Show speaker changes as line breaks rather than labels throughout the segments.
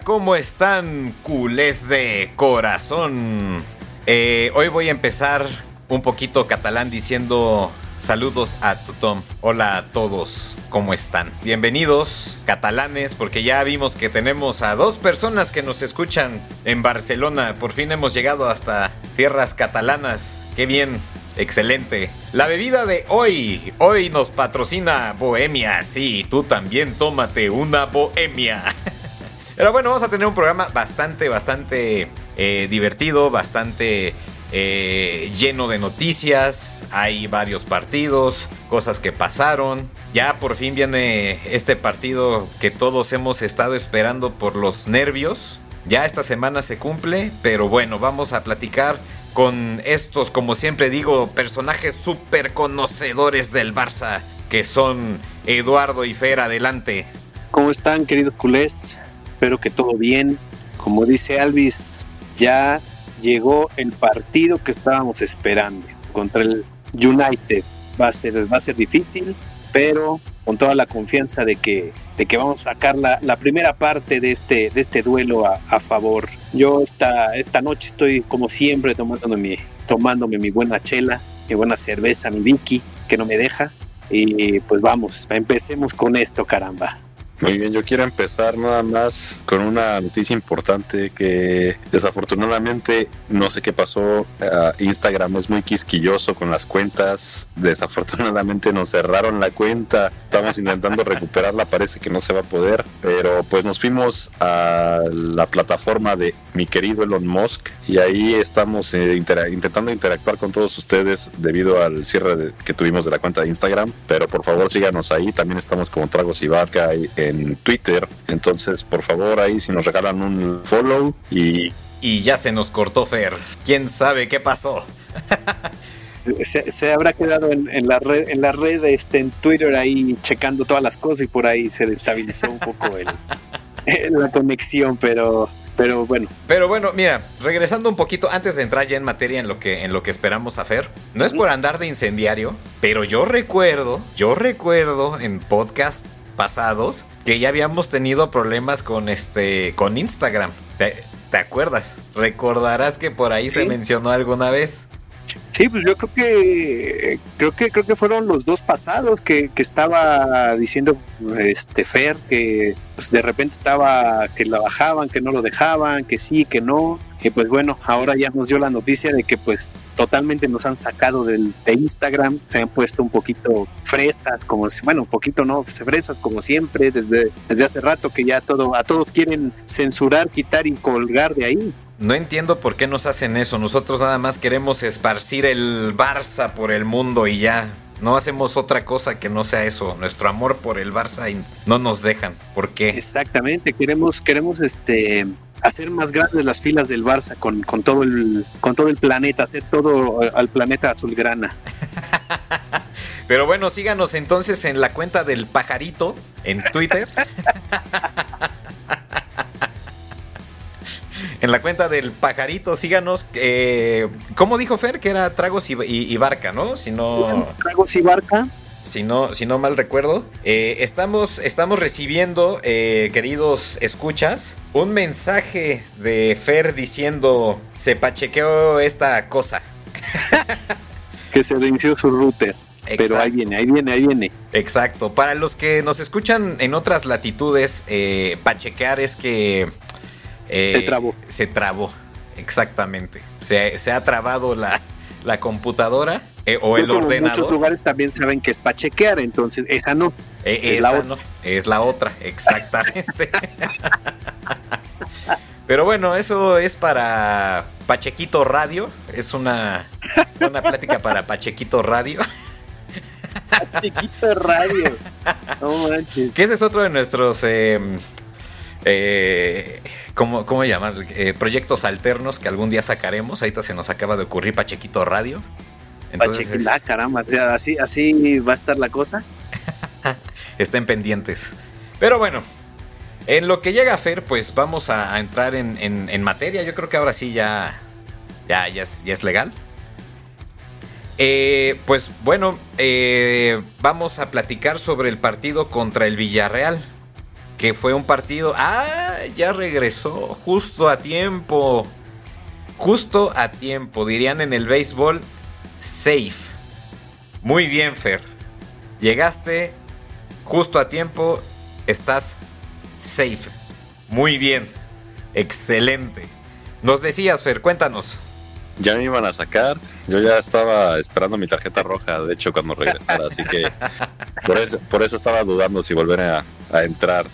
¿cómo están, culés de corazón? Eh, hoy voy a empezar un poquito catalán diciendo saludos a Tom. Hola a todos, ¿cómo están? Bienvenidos, catalanes, porque ya vimos que tenemos a dos personas que nos escuchan en Barcelona. Por fin hemos llegado hasta tierras catalanas. Qué bien. Excelente. La bebida de hoy. Hoy nos patrocina Bohemia. Sí, tú también tómate una Bohemia. Pero bueno, vamos a tener un programa bastante, bastante eh, divertido, bastante eh, lleno de noticias. Hay varios partidos, cosas que pasaron. Ya por fin viene este partido que todos hemos estado esperando por los nervios. Ya esta semana se cumple, pero bueno, vamos a platicar con estos, como siempre digo, personajes súper conocedores del Barça, que son Eduardo y Fer, adelante.
¿Cómo están, queridos culés? Espero que todo bien. Como dice Alvis, ya llegó el partido que estábamos esperando contra el United. Va a ser, va a ser difícil, pero con toda la confianza de que, de que vamos a sacar la, la primera parte de este, de este duelo a, a, favor. Yo esta, esta noche estoy como siempre tomándome mi, tomándome mi buena chela, mi buena cerveza, mi Vicky, que no me deja. Y pues vamos, empecemos con esto, caramba.
Muy bien, yo quiero empezar nada más con una noticia importante que desafortunadamente no sé qué pasó. Uh, Instagram es muy quisquilloso con las cuentas. Desafortunadamente nos cerraron la cuenta. Estamos intentando recuperarla, parece que no se va a poder. Pero pues nos fuimos a la plataforma de mi querido Elon Musk y ahí estamos eh, intera intentando interactuar con todos ustedes debido al cierre de, que tuvimos de la cuenta de Instagram. Pero por favor síganos ahí. También estamos como Tragos y Vodka en Twitter. Entonces, por favor, ahí si nos regalan un follow y...
Y ya se nos cortó Fer. ¿Quién sabe qué pasó?
se, se, habrá quedado en, en, la red, en la red este, en Twitter ahí checando todas las cosas y por ahí se destabilizó un poco el, la conexión, pero pero bueno.
Pero bueno, mira, regresando un poquito antes de entrar ya en materia en lo que en lo que esperamos hacer, no es por andar de incendiario, pero yo recuerdo, yo recuerdo en podcast pasados que ya habíamos tenido problemas con este con Instagram. ¿Te, te acuerdas? Recordarás que por ahí ¿Sí? se mencionó alguna vez.
Sí, pues yo creo que creo que creo que fueron los dos pasados que, que estaba diciendo este Fer que pues de repente estaba que la bajaban, que no lo dejaban, que sí, que no. Y pues bueno, ahora ya nos dio la noticia de que pues totalmente nos han sacado del, de Instagram, se han puesto un poquito fresas, como bueno, un poquito no, fresas como siempre, desde, desde hace rato que ya todo, a todos quieren censurar, quitar y colgar de ahí.
No entiendo por qué nos hacen eso. Nosotros nada más queremos esparcir el Barça por el mundo y ya. No hacemos otra cosa que no sea eso. Nuestro amor por el Barça y no nos dejan. ¿Por qué?
Exactamente. Queremos, queremos este hacer más grandes las filas del Barça con, con todo el con todo el planeta, hacer todo al planeta azulgrana.
Pero bueno, síganos entonces en la cuenta del pajarito en Twitter. en la cuenta del pajarito, síganos. Eh, ¿Cómo dijo Fer? Que era Tragos y, y, y Barca, ¿no? Si no.
Tragos y Barca.
Si no, si no mal recuerdo, eh, estamos, estamos recibiendo, eh, queridos escuchas, un mensaje de Fer diciendo: Se pachequeó esta cosa.
que se venció su router. Exacto. Pero ahí viene, ahí viene, ahí viene.
Exacto. Para los que nos escuchan en otras latitudes, eh, pachequear es que
se trabó.
Se trabó, exactamente. Se, se ha trabado la, la computadora eh, o el ordenador.
En muchos lugares también saben que es pachequear, entonces esa no.
Eh, es esa la no, es la otra, exactamente. Pero bueno, eso es para Pachequito Radio. Es una, una plática para Pachequito Radio.
Pachequito Radio. No manches.
Que ese es otro de nuestros. Eh, eh, ¿cómo, ¿Cómo llamar? Eh, proyectos alternos que algún día sacaremos. Ahorita se nos acaba de ocurrir Pachequito Radio.
Entonces, Pachequila, caramba, así, así va a estar la cosa.
Estén pendientes. Pero bueno, en lo que llega a Fer, pues vamos a, a entrar en, en, en, materia. Yo creo que ahora sí ya, ya, ya, es, ya es legal. Eh, pues bueno, eh, vamos a platicar sobre el partido contra el Villarreal. Que fue un partido. ¡Ah! ya regresó justo a tiempo. Justo a tiempo, dirían en el béisbol, safe. Muy bien, Fer. Llegaste justo a tiempo, estás safe. Muy bien. Excelente. Nos decías, Fer, cuéntanos.
Ya me iban a sacar. Yo ya estaba esperando mi tarjeta roja, de hecho, cuando regresara. así que por eso, por eso estaba dudando si volver a, a entrar.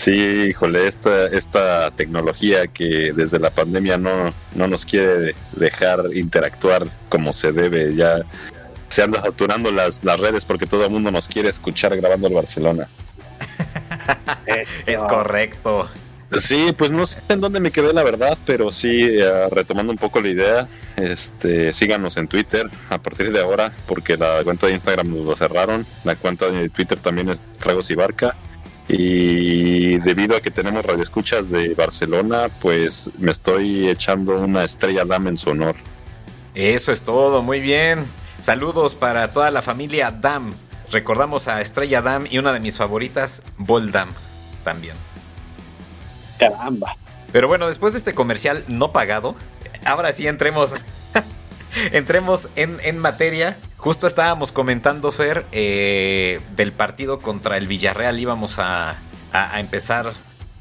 Sí, híjole, esta, esta tecnología que desde la pandemia no, no nos quiere dejar interactuar como se debe. Ya se anda saturando las, las redes porque todo el mundo nos quiere escuchar grabando el Barcelona.
es correcto.
Sí, pues no sé en dónde me quedé la verdad, pero sí, eh, retomando un poco la idea, este, síganos en Twitter a partir de ahora, porque la cuenta de Instagram nos lo cerraron, la cuenta de Twitter también es Tragos y Barca, y debido a que tenemos radioescuchas de Barcelona, pues me estoy echando una estrella Dam en su honor.
Eso es todo, muy bien. Saludos para toda la familia Dam. Recordamos a Estrella Dam y una de mis favoritas, Boldam, también.
Caramba.
Pero bueno, después de este comercial no pagado, ahora sí entremos. entremos en, materia. Justo estábamos comentando, Fer, eh, del partido contra el Villarreal. Íbamos a, empezar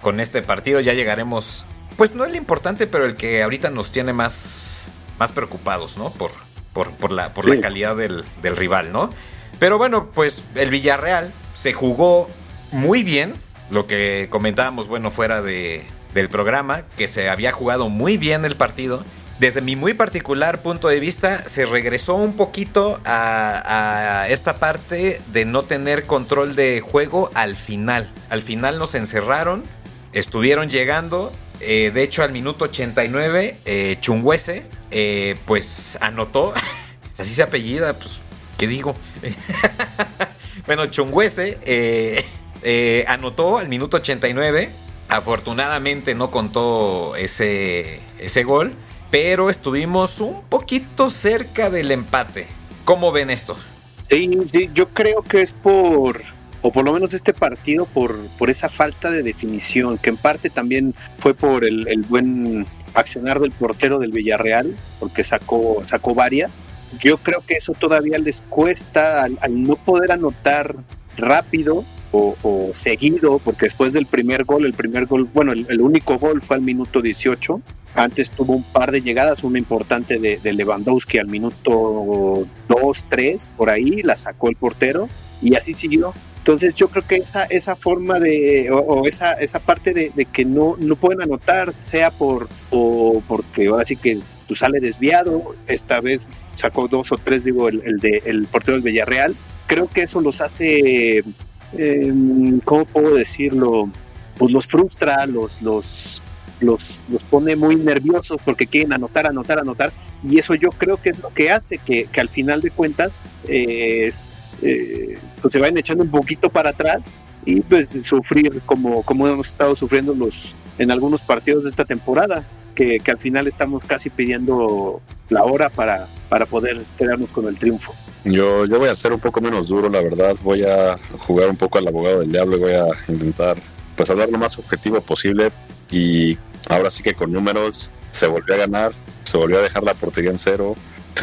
con este partido. Ya llegaremos. Pues no el importante, pero el que ahorita nos tiene más, más preocupados, ¿no? Por, por, la, por la calidad del, del rival, ¿no? Pero bueno, pues el Villarreal se jugó muy bien lo que comentábamos, bueno, fuera de, del programa, que se había jugado muy bien el partido. Desde mi muy particular punto de vista, se regresó un poquito a, esta parte de no tener control de juego al final. Al final nos encerraron, estuvieron llegando. Eh, de hecho, al minuto 89, eh, Chungüese, eh, pues anotó. Así se apellida, pues, ¿qué digo? bueno, Chungüese eh, anotó al minuto 89. Afortunadamente no contó ese, ese gol, pero estuvimos un poquito cerca del empate. ¿Cómo ven esto?
Sí, yo creo que es por, o por lo menos este partido, por, por esa falta de definición, que en parte también fue por el, buen accionar del portero del Villarreal, porque sacó, sacó varias. Yo creo que eso todavía les cuesta al no poder anotar rápido o, seguido, porque después del primer gol, el primer gol, bueno, el, único gol fue al minuto 18. Antes tuvo un par de llegadas, una importante de, Lewandowski al minuto 2, 3, por ahí, la sacó el portero y así siguió. Entonces yo creo que esa, esa forma de, o, esa, esa parte de, que no, no pueden anotar, sea por, o porque ahora sí que tú sale desviado, esta vez sacó dos o tres, digo, el, el, de, el portero del Villarreal, creo que eso los hace eh, ¿cómo puedo decirlo? Pues los frustra, los, los, los, los pone muy nerviosos porque quieren anotar, anotar, anotar. Y eso yo creo que es lo que hace que, que al final de cuentas eh, pues se vayan echando un poquito para atrás y pues sufrir como, como hemos estado sufriendo los, en algunos partidos de esta temporada. Que, que, al final estamos casi pidiendo la hora para, para poder quedarnos con el triunfo.
Yo, yo voy a ser un poco menos duro, la verdad. Voy a jugar un poco al abogado del diablo y voy a intentar pues hablar lo más objetivo posible. Y ahora sí que con números se volvió a ganar, se volvió a dejar la portería en cero.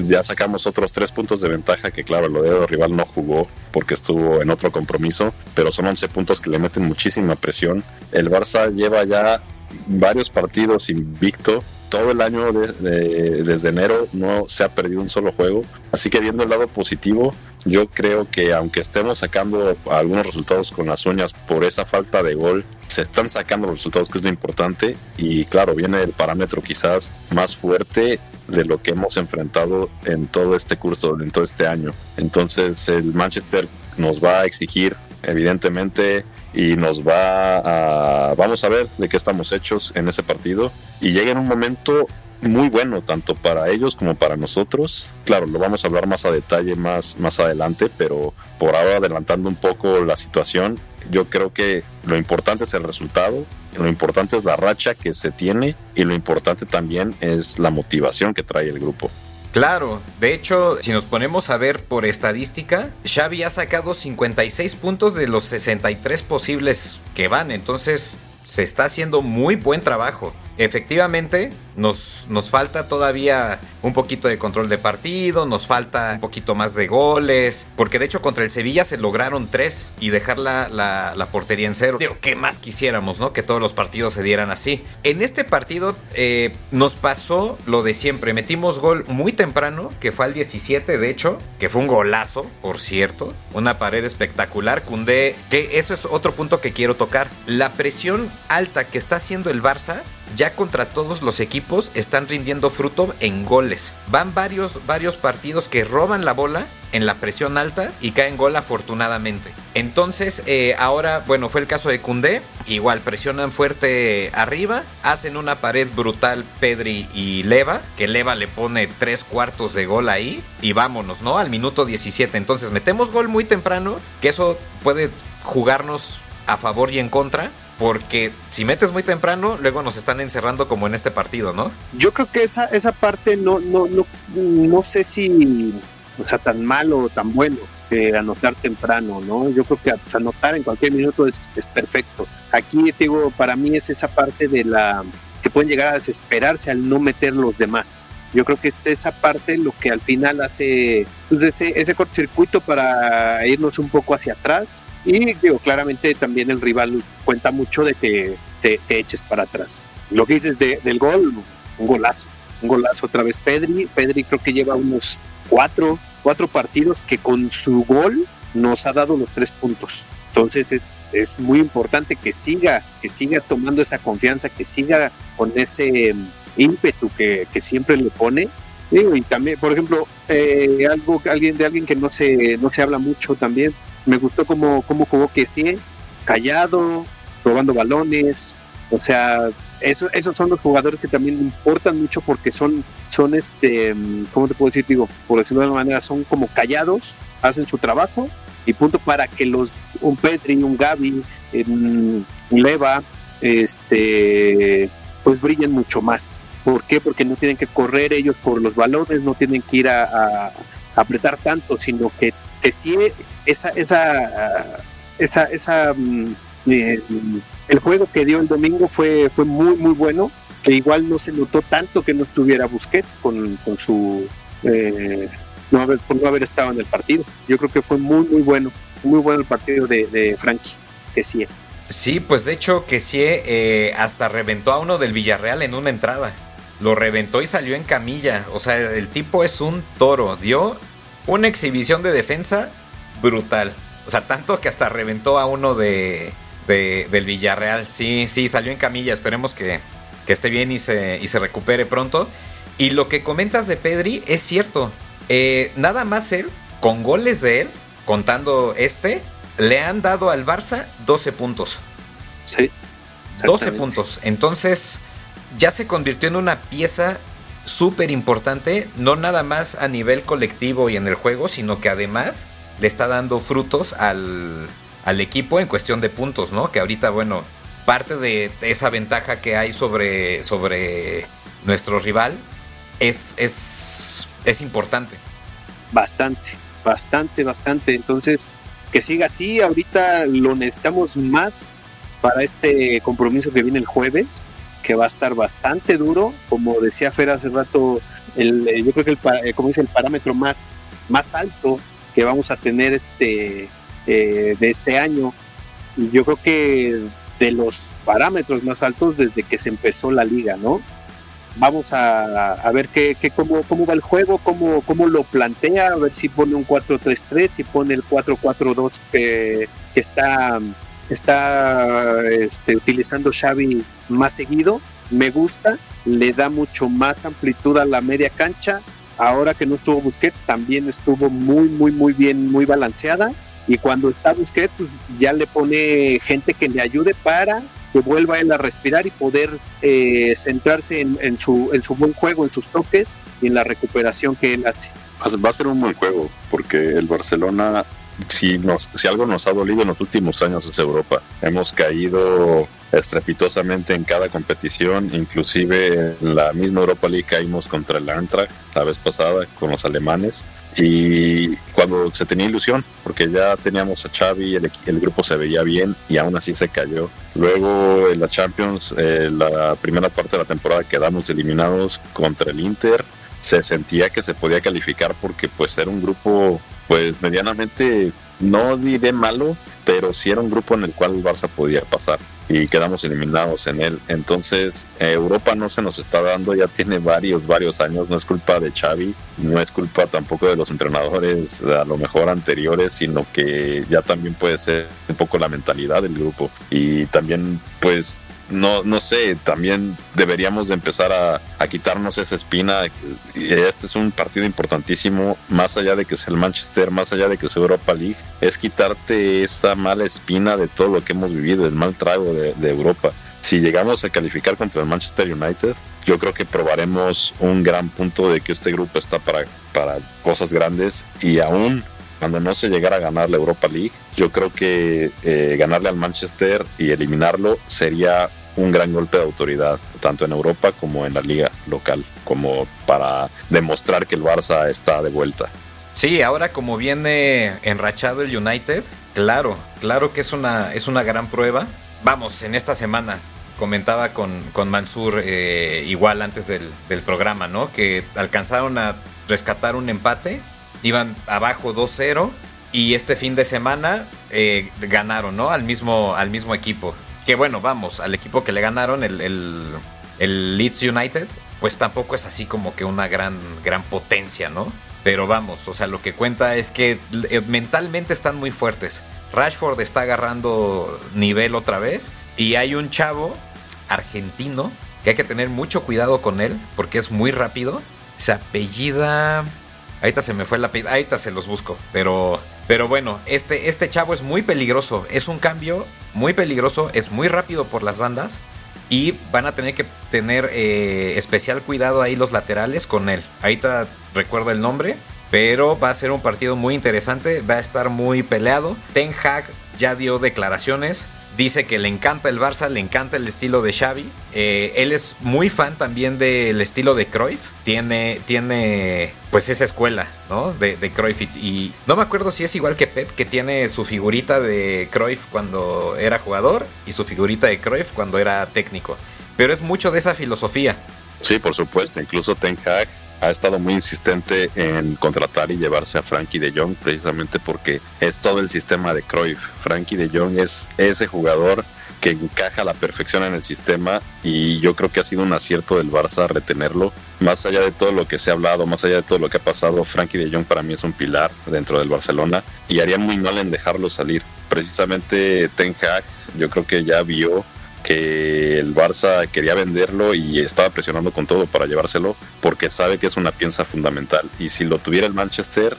Ya sacamos otros tres puntos de ventaja que claro, el dedo rival no jugó porque estuvo en otro compromiso, pero son 11 puntos que le meten muchísima presión. El Barça lleva ya varios partidos invicto todo el año desde enero no se ha perdido un solo juego. Así que viendo el lado positivo, yo creo que aunque estemos sacando algunos resultados con las uñas por esa falta de gol, se están sacando los resultados que es lo importante y claro, viene el parámetro quizás más fuerte de lo que hemos enfrentado en todo este curso, en todo este año. Entonces el Manchester nos va a exigir evidentemente y nos va a vamos a ver de qué estamos hechos en ese partido y llega en un momento muy bueno tanto para ellos como para nosotros. Claro, lo vamos a hablar más a detalle más más adelante, pero por ahora adelantando un poco la situación, yo creo que lo importante es el resultado, lo importante es la racha que se tiene y lo importante también es la motivación que trae el grupo.
Claro, de hecho, si nos ponemos a ver por estadística, Xavi ha sacado 56 puntos de los 63 posibles que van, entonces se está haciendo muy buen trabajo. Efectivamente, nos, nos, falta todavía un poquito de control de partido, nos falta un poquito más de goles, porque de hecho contra el Sevilla se lograron tres y dejar la, la, portería en cero. Digo, ¿qué más quisiéramos, no? Que todos los partidos se dieran así. En este partido eh, nos pasó lo de siempre, metimos gol muy temprano, que fue al 17 de hecho, que fue un golazo, por cierto, una pared espectacular, Cundé, que eso es otro punto que quiero tocar, la presión alta que está haciendo el Barça ya contra todos los equipos están rindiendo fruto en goles. Van varios, varios partidos que roban la bola en la presión alta y caen gol afortunadamente. Entonces, eh, ahora, bueno, fue el caso de Cundé. Igual presionan fuerte arriba, hacen una pared brutal Pedri y Leva, que Leva le pone tres cuartos de gol ahí y vámonos, ¿no? Al minuto 17. Entonces, metemos gol muy temprano, que eso puede jugarnos a favor y en contra porque si metes muy temprano, luego nos están encerrando como en este partido, ¿no?
Yo creo que esa, esa parte no, no, no, no sé si sea tan malo o tan bueno que anotar temprano, ¿no? Yo creo que anotar en cualquier minuto es, es perfecto. Aquí, digo, para mí es esa parte de la que pueden llegar a desesperarse al no meter los demás. Yo creo que es esa parte lo que al final hace pues, ese, ese cortocircuito para irnos un poco hacia atrás. Y digo, claramente también el rival cuenta mucho de que te, eches para atrás. Lo que dices del gol, un golazo. Un golazo otra vez Pedri. Pedri creo que lleva unos cuatro, cuatro partidos que con su gol nos ha dado los tres puntos. Entonces es, es, muy importante que siga, que siga tomando esa confianza, que siga con ese ímpetu que, que siempre le pone. y también, por ejemplo, eh, algo alguien de alguien que no se, no se habla mucho también, me gustó como, como jugó que sí, callado, robando balones, o sea, eso, esos son los jugadores que también importan mucho porque son, son este, ¿cómo te puedo decir? Digo, por decirlo de alguna manera, son como callados, hacen su trabajo y punto para que los, un Petri, un Gaby, un Leva, este, pues brillen mucho más. ¿Por qué? Porque no tienen que correr ellos por los balones, no tienen que ir a, apretar tanto, sino que, que sí esa, esa, esa, esa mm, eh, el juego que dio el domingo fue, fue muy, muy bueno, que igual no se notó tanto que no estuviera Busquets con, con su... Eh, no haber, por no haber estado en el partido. Yo creo que fue muy, muy bueno, muy bueno el partido de, de Frankie, que sí.
Sí, pues de hecho que sí, eh, hasta reventó a uno del Villarreal en una entrada lo reventó y salió en camilla. O sea, el tipo es un toro. Dio una exhibición de defensa brutal. O sea, tanto que hasta reventó a uno de, del Villarreal. Sí, sí, salió en camilla. Esperemos que, esté bien y se, y se recupere pronto. Y lo que comentas de Pedri es cierto. Eh, nada más él, con goles de él, contando este, le han dado al Barça 12 puntos.
Sí.
12 puntos. Entonces, ya se convirtió en una pieza súper importante, no nada más a nivel colectivo y en el juego, sino que además le está dando frutos al, equipo en cuestión de puntos, ¿no? Que ahorita, bueno, parte de esa ventaja que hay sobre, sobre nuestro rival es, es, es importante.
Bastante, bastante, bastante. Entonces, que siga así, ahorita lo necesitamos más para este compromiso que viene el jueves que va a estar bastante duro. Como decía Fer hace rato, el, eh, yo creo que el, eh, como dice, el parámetro más, más alto que vamos a tener este, eh, de este año. Yo creo que de los parámetros más altos desde que se empezó la liga, ¿no? Vamos a, a ver qué, qué, cómo, cómo va el juego, cómo, cómo lo plantea, a ver si pone un 4-3-3, si pone el 4-4-2 que, que está está este, utilizando Xavi más seguido, me gusta, le da mucho más amplitud a la media cancha. Ahora que no estuvo Busquets, también estuvo muy, muy, muy bien, muy balanceada. Y cuando está Busquets, pues ya le pone gente que le ayude para que vuelva él a respirar y poder eh, centrarse en, su, en su buen juego, en sus toques y en la recuperación que él hace.
Va a ser un buen juego, porque el Barcelona si, nos, si algo nos ha dolido en los últimos años es Europa. Hemos caído estrepitosamente en cada competición, inclusive en la misma Europa League caímos contra el Eintracht la vez pasada con los alemanes y cuando se tenía ilusión, porque ya teníamos a Xavi, el, el grupo se veía bien y aún así se cayó. Luego en la Champions, eh, la primera parte de la temporada quedamos eliminados contra el Inter, se sentía que se podía calificar porque pues era un grupo pues medianamente, no diré malo, pero sí era un grupo en el cual el Barça podía pasar y quedamos eliminados en él. Entonces, Europa no se nos está dando, ya tiene varios, varios años, no es culpa de Xavi, no es culpa tampoco de los entrenadores a lo mejor anteriores, sino que ya también puede ser un poco la mentalidad del grupo y también pues no, no sé, también deberíamos de empezar a, a, quitarnos esa espina. Este es un partido importantísimo, más allá de que sea el Manchester, más allá de que sea Europa League, es quitarte esa mala espina de todo lo que hemos vivido, el mal trago de, de Europa. Si llegamos a calificar contra el Manchester United, yo creo que probaremos un gran punto de que este grupo está para, para cosas grandes y aún cuando no se llegara a ganar la Europa League, yo creo que eh, ganarle al Manchester y eliminarlo sería un gran golpe de autoridad, tanto en Europa como en la liga local, como para demostrar que el Barça está de vuelta.
Sí, ahora como viene enrachado el United, claro, claro que es una, es una gran prueba. Vamos, en esta semana comentaba con, con Mansur eh, igual antes del, del programa, ¿no? Que alcanzaron a rescatar un empate iban abajo 2-0 y este fin de semana eh, ganaron, ¿no? Al mismo, al mismo equipo. Que bueno, vamos, al equipo que le ganaron, el, el, Leeds United, pues tampoco es así como que una gran, gran potencia, ¿no? Pero vamos, o sea, lo que cuenta es que eh, mentalmente están muy fuertes. Rashford está agarrando nivel otra vez y hay un chavo argentino que hay que tener mucho cuidado con él porque es muy rápido. Se apellida Ahorita se me fue la pida, ahorita se los busco. Pero, pero bueno, este, este chavo es muy peligroso. Es un cambio muy peligroso, es muy rápido por las bandas. Y van a tener que tener eh, especial cuidado ahí los laterales con él. Ahorita recuerdo el nombre. Pero va a ser un partido muy interesante. Va a estar muy peleado. Ten Hag ya dio declaraciones Dice que le encanta el Barça, le encanta el estilo de Xavi. Eh, él es muy fan también del estilo de Cruyff. Tiene, tiene pues esa escuela, ¿no? De, de Cruyff. Y, no me acuerdo si es igual que Pep, que tiene su figurita de Cruyff cuando era jugador y su figurita de Cruyff cuando era técnico. Pero es mucho de esa filosofía.
Sí, por supuesto. Incluso Ten Hag ha estado muy insistente en contratar y llevarse a Frankie de Jong precisamente porque es todo el sistema de Cruyff. Frankie de Jong es ese jugador que encaja a la perfección en el sistema y yo creo que ha sido un acierto del Barça retenerlo. Más allá de todo lo que se ha hablado, más allá de todo lo que ha pasado, Frankie de Jong para mí es un pilar dentro del Barcelona y haría muy mal en dejarlo salir. Precisamente Ten Hag yo creo que ya vio que el Barça quería venderlo y estaba presionando con todo para llevárselo porque sabe que es una pieza fundamental. Y si lo tuviera el Manchester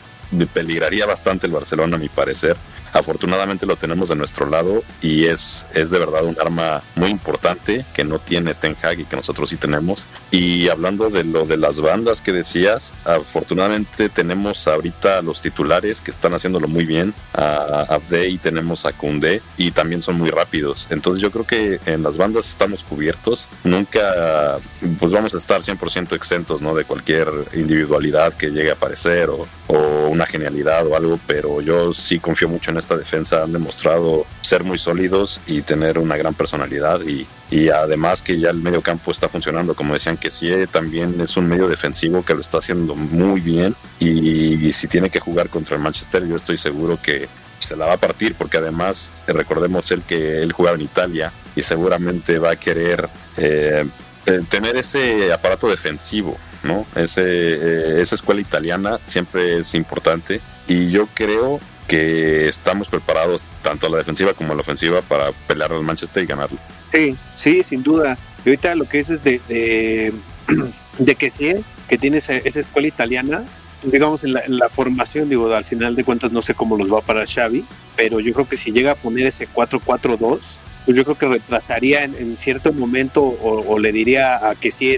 peligraría bastante el Barcelona a mi parecer Afortunadamente lo tenemos de nuestro lado y es, es de verdad un arma muy importante que no tiene Ten Hag y que nosotros sí tenemos. Y hablando de lo de las bandas que decías, afortunadamente tenemos ahorita los titulares que están haciéndolo muy bien. A Abde y tenemos a Kunde y también son muy rápidos. Entonces yo creo que en las bandas estamos cubiertos. Nunca pues vamos a estar 100% exentos ¿no? de cualquier individualidad que llegue a aparecer o, o una genialidad o algo, pero yo sí confío mucho en esta defensa. Han demostrado ser muy sólidos y tener una gran personalidad y, y además que ya el medio campo está funcionando, como decían que sí, también es un medio defensivo que lo está haciendo muy bien y, si tiene que jugar contra el Manchester yo estoy seguro que se la va a partir porque además recordemos el que él jugaba en Italia y seguramente va a querer eh, eh, tener ese aparato defensivo, ¿no? Ese, eh, esa escuela italiana siempre es importante y yo creo que estamos preparados tanto a la defensiva como a la ofensiva para pelear al Manchester y ganarlo.
Sí, sí, sin duda. Y ahorita lo que es de, de, de que sí, que tiene esa, escuela italiana, digamos en la, en la, formación, digo, al final de cuentas no sé cómo los va a parar Xavi, pero yo creo que si llega a poner ese 4-4-2, pues yo creo que retrasaría en, cierto momento o, le diría a que sí,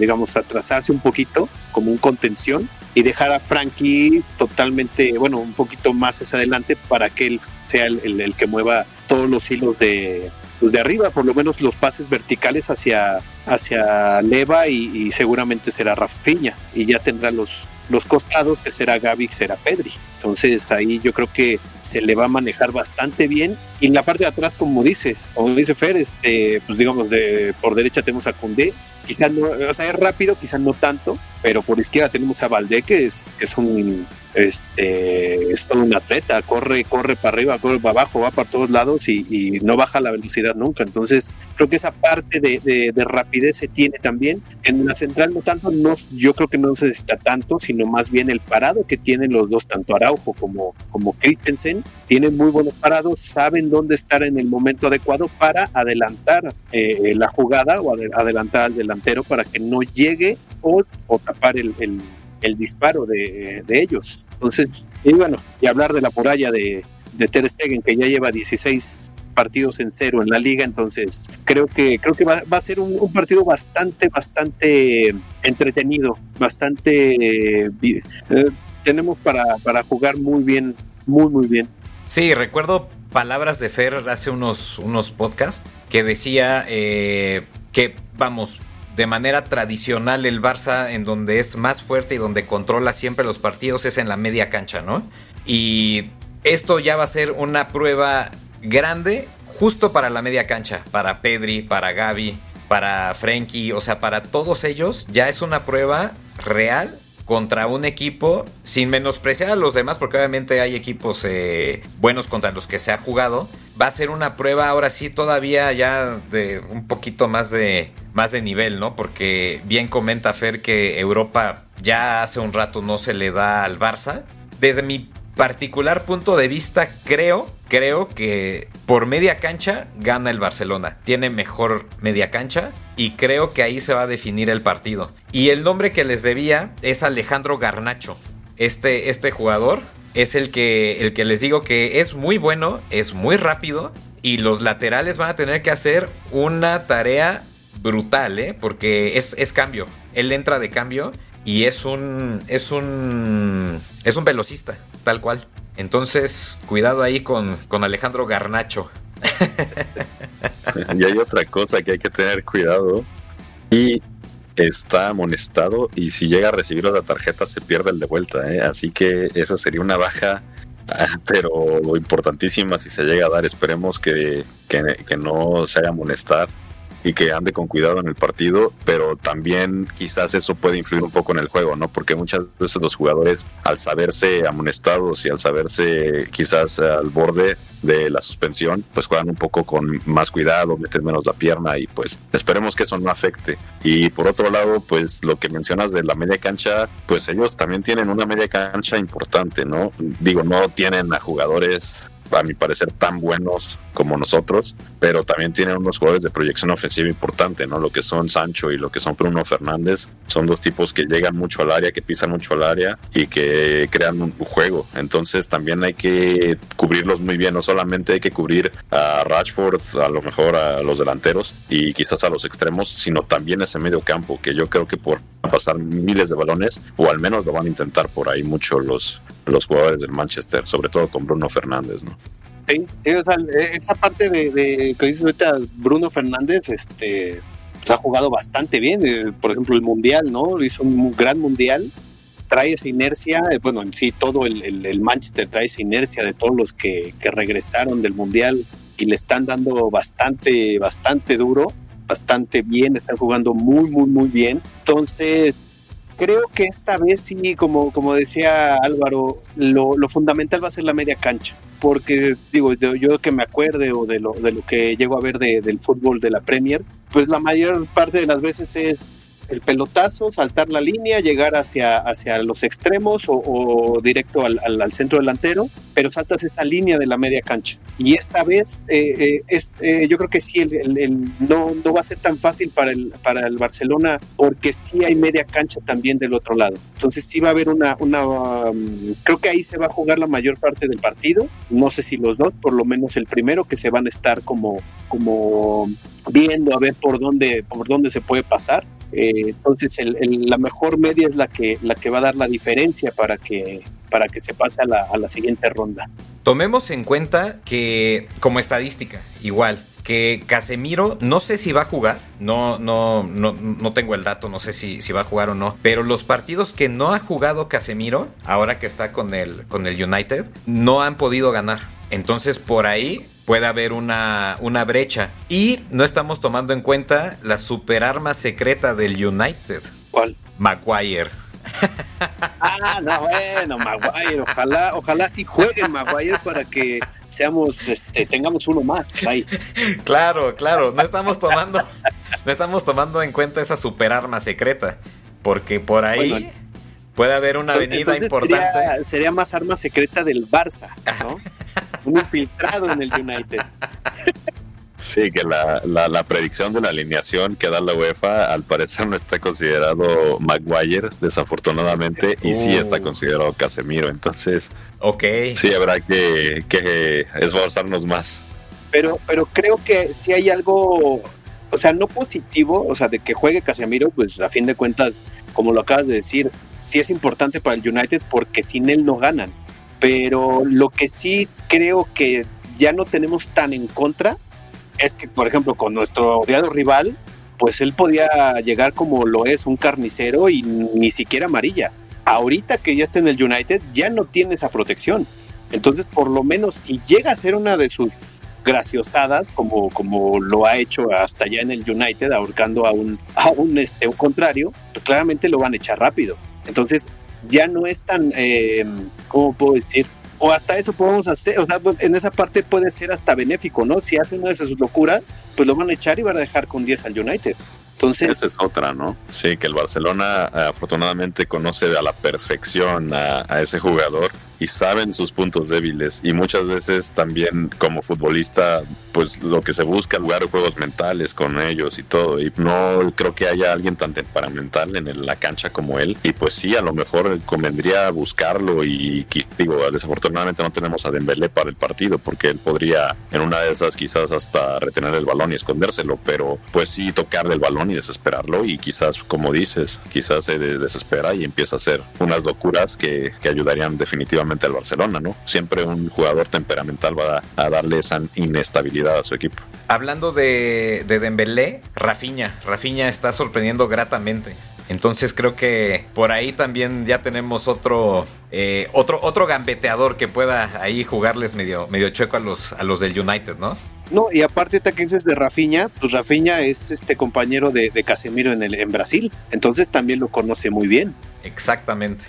digamos, atrasarse un poquito como un contención y dejar a Frankie totalmente, bueno, un poquito más hacia adelante para que él sea el, el que mueva todos los hilos de, pues de arriba, por lo menos los pases verticales hacia, hacia Leva y, seguramente será Rafinha y ya tendrá los, los costados que será Gaby, será Pedri. Entonces ahí yo creo que se le va a manejar bastante bien y en la parte de atrás, como dices, como dice Fer, este, pues digamos de por derecha tenemos a Cundé, quizás no, o sea, es rápido, quizás no tanto, pero por izquierda tenemos a Valdé que es, es un este, es todo un atleta, corre, corre para arriba, corre para abajo, va para todos lados y, no baja la velocidad nunca. Entonces, creo que esa parte de, rapidez se tiene también. En la central no tanto, no, yo creo que no se necesita tanto, sino más bien el parado que tienen los dos, tanto Araujo como, como Christensen, tienen muy buenos parados, saben dónde estar en el momento adecuado para adelantar eh, la jugada o adelantar al delantero para que no llegue o, tapar el el disparo de, ellos. Entonces, y bueno, y hablar de la muralla de, de Ter Stegen, que ya lleva 16 partidos en cero en la liga, entonces creo que creo que va, a ser un, partido bastante, bastante entretenido, bastante eh, tenemos para, para jugar muy bien, muy, muy bien.
Sí, recuerdo palabras de Fer hace unos, unos podcasts que decía eh, que, vamos, de manera tradicional el Barça en donde es más fuerte y donde controla siempre los partidos es en la media cancha, ¿no? Y esto ya va a ser una prueba grande justo para la media cancha, para Pedri, para Gaby, para Frenkie, o sea, para todos ellos ya es una prueba real contra un equipo sin menospreciar a los demás, porque obviamente hay equipos eh, buenos contra los que se ha jugado. Va a ser una prueba ahora sí todavía ya de un poquito más de más de nivel, ¿no? Porque bien comenta Fer que Europa ya hace un rato no se le da al Barça. Desde mi particular punto de vista, creo, creo que por media cancha gana el Barcelona. Tiene mejor media cancha y creo que ahí se va a definir el partido. Y el nombre que les debía es Alejandro Garnacho. Este, este jugador es el que, el que les digo que es muy bueno, es muy rápido y los laterales van a tener que hacer una tarea brutal, ¿eh? Porque es, es cambio. Él entra de cambio y es un es un es un velocista, tal cual. Entonces, cuidado ahí con, con Alejandro Garnacho.
y hay otra cosa que hay que tener cuidado. Y está amonestado y si llega a recibir la tarjeta se pierde el de vuelta. ¿eh? Así que esa sería una baja, ah, pero importantísima si se llega a dar. Esperemos que, que, que no se haga amonestar y que ande con cuidado en el partido, pero también quizás eso puede influir un poco en el juego, ¿no? Porque muchas veces los jugadores, al saberse amonestados y al saberse quizás al borde de la suspensión, pues juegan un poco con más cuidado, meten menos la pierna y pues esperemos que eso no afecte. Y por otro lado, pues lo que mencionas de la media cancha, pues ellos también tienen una media cancha importante, ¿no? Digo, no tienen a jugadores a mi parecer, tan buenos como nosotros, pero también tienen unos jugadores de proyección ofensiva importante, ¿no? Lo que son Sancho y lo que son Bruno Fernández, son dos tipos que llegan mucho al área, que pisan mucho al área y que crean un juego. Entonces también hay que cubrirlos muy bien, no solamente hay que cubrir a Rashford, a lo mejor a los delanteros y quizás a los extremos, sino también ese medio campo, que yo creo que por pasar miles de balones, o al menos lo van a intentar por ahí mucho los, los jugadores del Manchester, sobre todo con Bruno Fernández, ¿no?
Sí, esa parte de, que dices ahorita Bruno Fernández, este, pues, ha jugado bastante bien. Eh, por ejemplo, el Mundial, ¿no? Hizo un gran Mundial. Trae esa inercia, eh, bueno, en sí todo el, Manchester trae esa inercia de todos los que, que regresaron del Mundial y le están dando bastante, bastante duro, bastante bien, están jugando muy, muy, muy bien. Entonces, creo que esta vez sí, como, como decía Álvaro, lo, fundamental va a ser la media cancha. Porque, digo, yo, que me acuerde o de lo, de lo que llego a ver del fútbol de la Premier, pues la mayor parte de las veces es el pelotazo, saltar la línea, llegar hacia, hacia los extremos o, directo al, centro delantero, pero saltas esa línea de la media cancha. Y esta vez, eh, es, yo creo que sí, no, no va a ser tan fácil para el, para el Barcelona, porque sí hay media cancha también del otro lado. Entonces sí va a haber una, una um, creo que ahí se va a jugar la mayor parte del partido. No sé si los dos, por lo menos el primero, que se van a estar como, como viendo a ver por dónde, por dónde se puede pasar. Eh, entonces la mejor media es la que, la que va a dar la diferencia para que, para que se pase a la, a la siguiente ronda.
Tomemos en cuenta que como estadística, igual, que Casemiro, no sé si va a jugar, no, no, no, no tengo el dato, no sé si, si, va a jugar o no, pero los partidos que no ha jugado Casemiro, ahora que está con el, con el United, no han podido ganar. Entonces por ahí puede haber una, una brecha. Y no estamos tomando en cuenta la superarma secreta del United.
¿Cuál?
Maguire.
Ah, no, bueno, Maguire. Ojalá, ojalá sí juegue Maguire para que seamos, este, tengamos uno más. Ahí.
Claro, claro. No estamos tomando, no estamos tomando en cuenta esa superarma secreta. Porque por ahí puede haber una avenida importante.
Sería, sería, más arma secreta del Barça, ¿no? un infiltrado en el United.
Sí, que la, la, predicción de la alineación que da la UEFA al parecer no está considerado Maguire, desafortunadamente, y sí está uh. considerado Casemiro. Entonces,
okay.
sí habrá que, que esforzarnos más.
Pero, pero creo que si hay algo, o sea, no positivo, o sea, de que juegue Casemiro, pues a fin de cuentas, como lo acabas de decir, sí es importante para el United porque sin él no ganan pero lo que sí creo que ya no tenemos tan en contra es que, por ejemplo, con nuestro odiado rival, pues él podía llegar como lo es un carnicero y ni siquiera amarilla. Ahorita que ya está en el United, ya no tiene esa protección. Entonces, por lo menos, si llega a ser una de sus graciosadas, como, como lo ha hecho hasta allá en el United, ahorcando a un, a un, este, un contrario, pues claramente lo van a echar rápido. Entonces, ya no es tan, eh, ¿cómo puedo decir? O hasta eso podemos hacer, o sea, en esa parte puede ser hasta benéfico, ¿no? Si hacen una de esas locuras, pues lo van a echar y van a dejar con 10 al United. Entonces,
Esa es otra, ¿no? Sí, que el Barcelona afortunadamente conoce a la perfección a, a ese jugador y saben sus puntos débiles. Y muchas veces también como futbolista pues lo que se busca es jugar juegos mentales con ellos y todo. Y no creo que haya alguien tan temperamental en la cancha como él. Y pues sí a lo mejor convendría buscarlo y digo desafortunadamente no tenemos a Dembélé para el partido porque él podría en una de esas quizás hasta retener el balón y escondérselo pero pues sí tocarle el balón y desesperarlo. Y quizás como dices quizás se desespera y empieza a hacer unas locuras que, que ayudarían definitivamente al Barcelona, ¿no? Siempre un jugador temperamental va a, darle esa inestabilidad a su equipo.
Hablando de, de Dembélé, Rafinha, Rafinha está sorprendiendo gratamente. Entonces creo que por ahí también ya tenemos otro, eh, otro, otro gambeteador que pueda ahí jugarles medio, medio chueco a los, a los del United, ¿no?
No, y aparte te que dices de Rafinha, pues Rafinha es este compañero de, de Casemiro en, el, en Brasil, entonces también lo conoce muy bien.
Exactamente.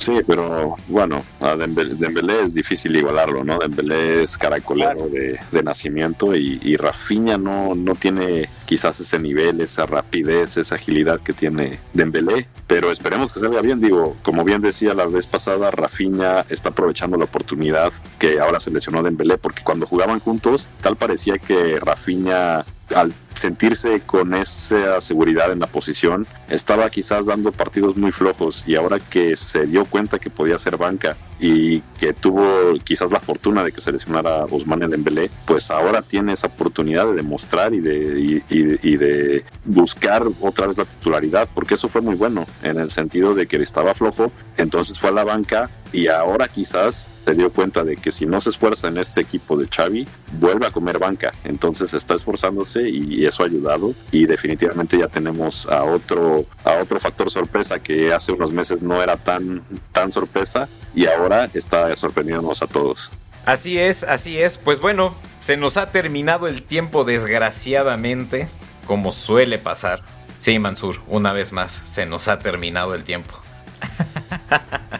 Sí, pero bueno, a Dembélé, es difícil igualarlo, ¿no? Dembélé es caracolero de, nacimiento y, y Rafinha no, no tiene quizás ese nivel, esa rapidez, esa agilidad que tiene Dembélé, pero esperemos que salga bien, digo, como bien decía la vez pasada, Rafinha está aprovechando la oportunidad que ahora se lesionó Dembélé, porque cuando jugaban juntos, tal parecía que Rafinha al sentirse con esa seguridad en la posición, estaba quizás dando partidos muy flojos y ahora que se dio cuenta que podía ser banca y que tuvo quizás la fortuna de que seleccionara Ousmane Dembélé, pues ahora tiene esa oportunidad de demostrar y de, y, de buscar otra vez la titularidad, porque eso fue muy bueno en el sentido de que estaba flojo, entonces fue a la banca y ahora quizás se dio cuenta de que si no se esfuerza en este equipo de Xavi, vuelve a comer banca, entonces está esforzándose y eso ha ayudado y definitivamente ya tenemos a otro a otro factor sorpresa que hace unos meses no era tan tan sorpresa y ahora está sorprendiéndonos a todos.
Así es, así es. Pues bueno, se nos ha terminado el tiempo desgraciadamente, como suele pasar. Sí, Mansur, una vez más, se nos ha terminado el tiempo.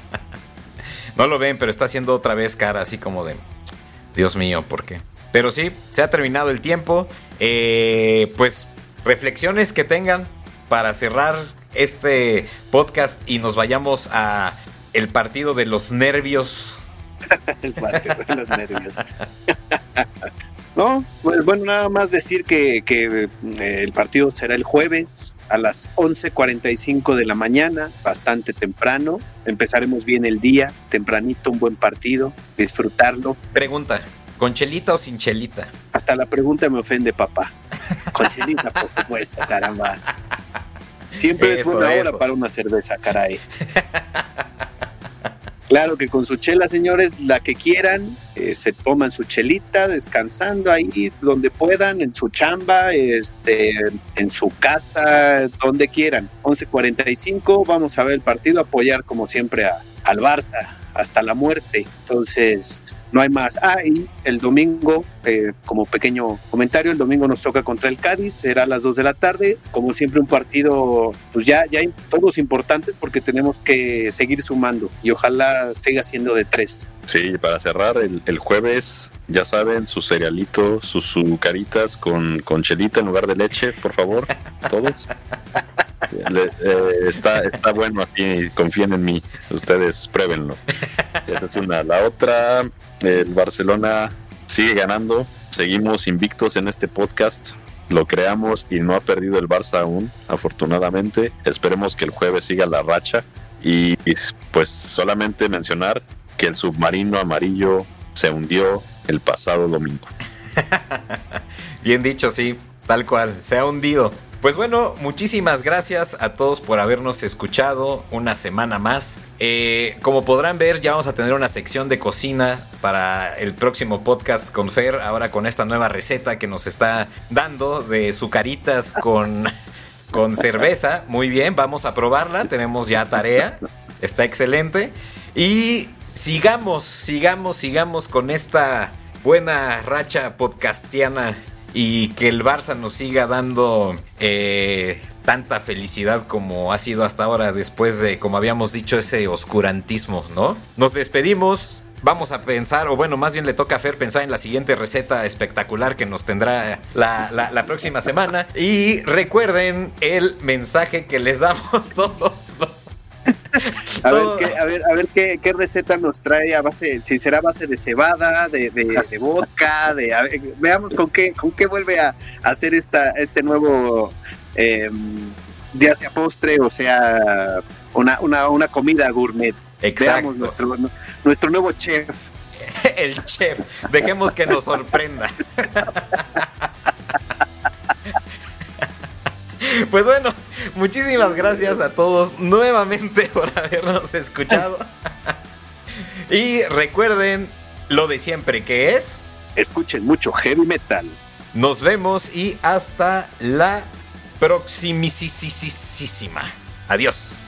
no lo ven, pero está haciendo otra vez cara así como de... Dios mío, ¿por qué? Pero sí, se ha terminado el tiempo. Eh, pues reflexiones que tengan para cerrar este podcast y nos vayamos a el partido de los nervios
el partido de los nervios. no, pues bueno, nada más decir que, que eh, el partido será el jueves a las 11.45 de la mañana, bastante temprano. Empezaremos bien el día, tempranito, un buen partido, disfrutarlo.
Pregunta, ¿con chelita o sin chelita?
Hasta la pregunta me ofende, papá. Con chelita, por supuesto, caramba. Siempre es buena hora para una cerveza, caray. Claro que con su chela, señores, la que quieran, eh, se toman su chelita, descansando ahí donde puedan, en su chamba, este, en su casa, donde quieran. 11.45, vamos a ver el partido, apoyar como siempre a, al Barça hasta la muerte. Entonces, no hay más. Ah, y el domingo, eh, como pequeño comentario, el domingo nos toca contra el Cádiz, será a las 2 de la tarde. Como siempre, un partido, pues ya, ya hay todos importantes porque tenemos que seguir sumando y ojalá siga siendo de tres.
Sí, para cerrar, el, el jueves, ya saben, su cerealito, sus su caritas con, con chelita en lugar de leche, por favor, todos. Eh, está, está bueno así, confíen en mí, ustedes pruébenlo. Esa es una. La otra, el Barcelona sigue ganando, seguimos invictos en este podcast, lo creamos y no ha perdido el Barça aún, afortunadamente. Esperemos que el jueves siga la racha y pues solamente mencionar que el submarino amarillo se hundió el pasado domingo.
Bien dicho, sí, tal cual, se ha hundido. Pues bueno, muchísimas gracias a todos por habernos escuchado una semana más. Eh, como podrán ver, ya vamos a tener una sección de cocina para el próximo podcast con Fer, ahora con esta nueva receta que nos está dando de sucaritas con, con cerveza. Muy bien, vamos a probarla, tenemos ya tarea, está excelente. Y sigamos, sigamos, sigamos con esta buena racha podcastiana y que el Barça nos siga dando eh, tanta felicidad como ha sido hasta ahora después de, como habíamos dicho, ese oscurantismo, ¿no? Nos despedimos. Vamos a pensar, o bueno, más bien le toca a Fer pensar en la siguiente receta espectacular que nos tendrá la, la, la próxima semana. Y recuerden el mensaje que les damos todos los
a ver, qué, a ver, a ver qué, qué, receta nos trae a base, si será a base de cebada, de, de, de vodka, de ver, veamos con qué, con qué vuelve a, hacer esta, este nuevo eh, ya sea postre o sea una, una, una comida gourmet.
Exacto.
Veamos nuestro, nuestro nuevo chef.
El chef, dejemos que nos sorprenda. Pues bueno, muchísimas gracias a todos nuevamente por habernos escuchado. Y recuerden lo de siempre que es...
Escuchen mucho heavy metal.
Nos vemos y hasta la próximísima. Adiós.